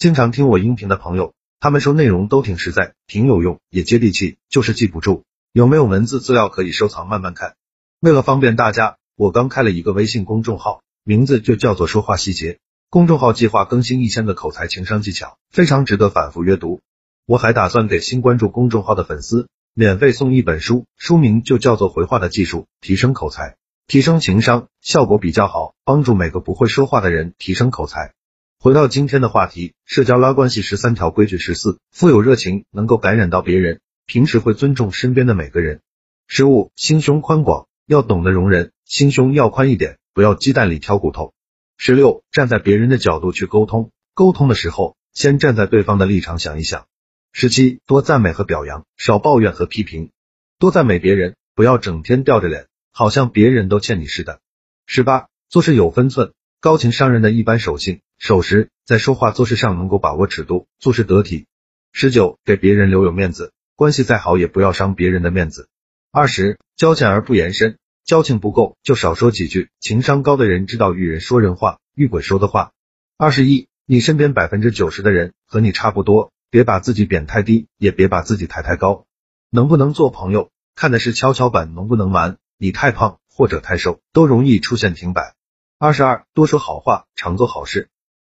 经常听我音频的朋友，他们说内容都挺实在，挺有用，也接地气，就是记不住。有没有文字资料可以收藏慢慢看？为了方便大家，我刚开了一个微信公众号，名字就叫做说话细节。公众号计划更新一千个口才情商技巧，非常值得反复阅读。我还打算给新关注公众号的粉丝免费送一本书，书名就叫做《回话的技术》，提升口才。提升情商效果比较好，帮助每个不会说话的人提升口才。回到今天的话题，社交拉关系十三条规矩十四，富有热情，能够感染到别人，平时会尊重身边的每个人。十五，心胸宽广，要懂得容人，心胸要宽一点，不要鸡蛋里挑骨头。十六，站在别人的角度去沟通，沟通的时候先站在对方的立场想一想。十七，多赞美和表扬，少抱怨和批评，多赞美别人，不要整天吊着脸。好像别人都欠你似的。十八，做事有分寸，高情商人的一般守信、守时，在说话做事上能够把握尺度，做事得体。十九，给别人留有面子，关系再好也不要伤别人的面子。二十，交浅而不言深，交情不够就少说几句，情商高的人知道遇人说人话，遇鬼说的话。二十一，你身边百分之九十的人和你差不多，别把自己贬太低，也别把自己抬太高。能不能做朋友，看的是跷跷板能不能玩。你太胖或者太瘦，都容易出现停摆。二十二，多说好话，常做好事，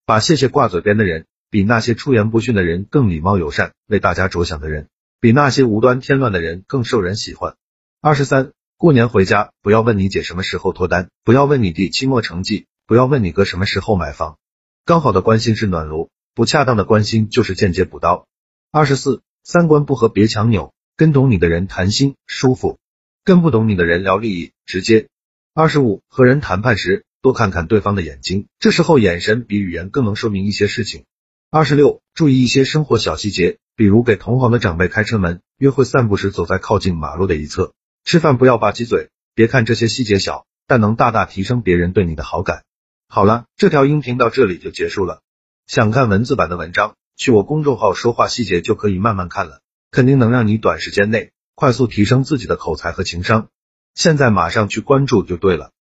把谢谢挂嘴边的人，比那些出言不逊的人更礼貌友善，为大家着想的人，比那些无端添乱的人更受人喜欢。二十三，过年回家，不要问你姐什么时候脱单，不要问你弟期末成绩，不要问你哥什么时候买房。刚好的关心是暖炉，不恰当的关心就是间接补刀。二十四，三观不合别强扭，跟懂你的人谈心舒服。跟不懂你的人聊利益，直接。二十五，和人谈判时多看看对方的眼睛，这时候眼神比语言更能说明一些事情。二十六，注意一些生活小细节，比如给同行的长辈开车门，约会散步时走在靠近马路的一侧，吃饭不要吧唧嘴。别看这些细节小，但能大大提升别人对你的好感。好了，这条音频到这里就结束了。想看文字版的文章，去我公众号说话细节就可以慢慢看了，肯定能让你短时间内。快速提升自己的口才和情商，现在马上去关注就对了。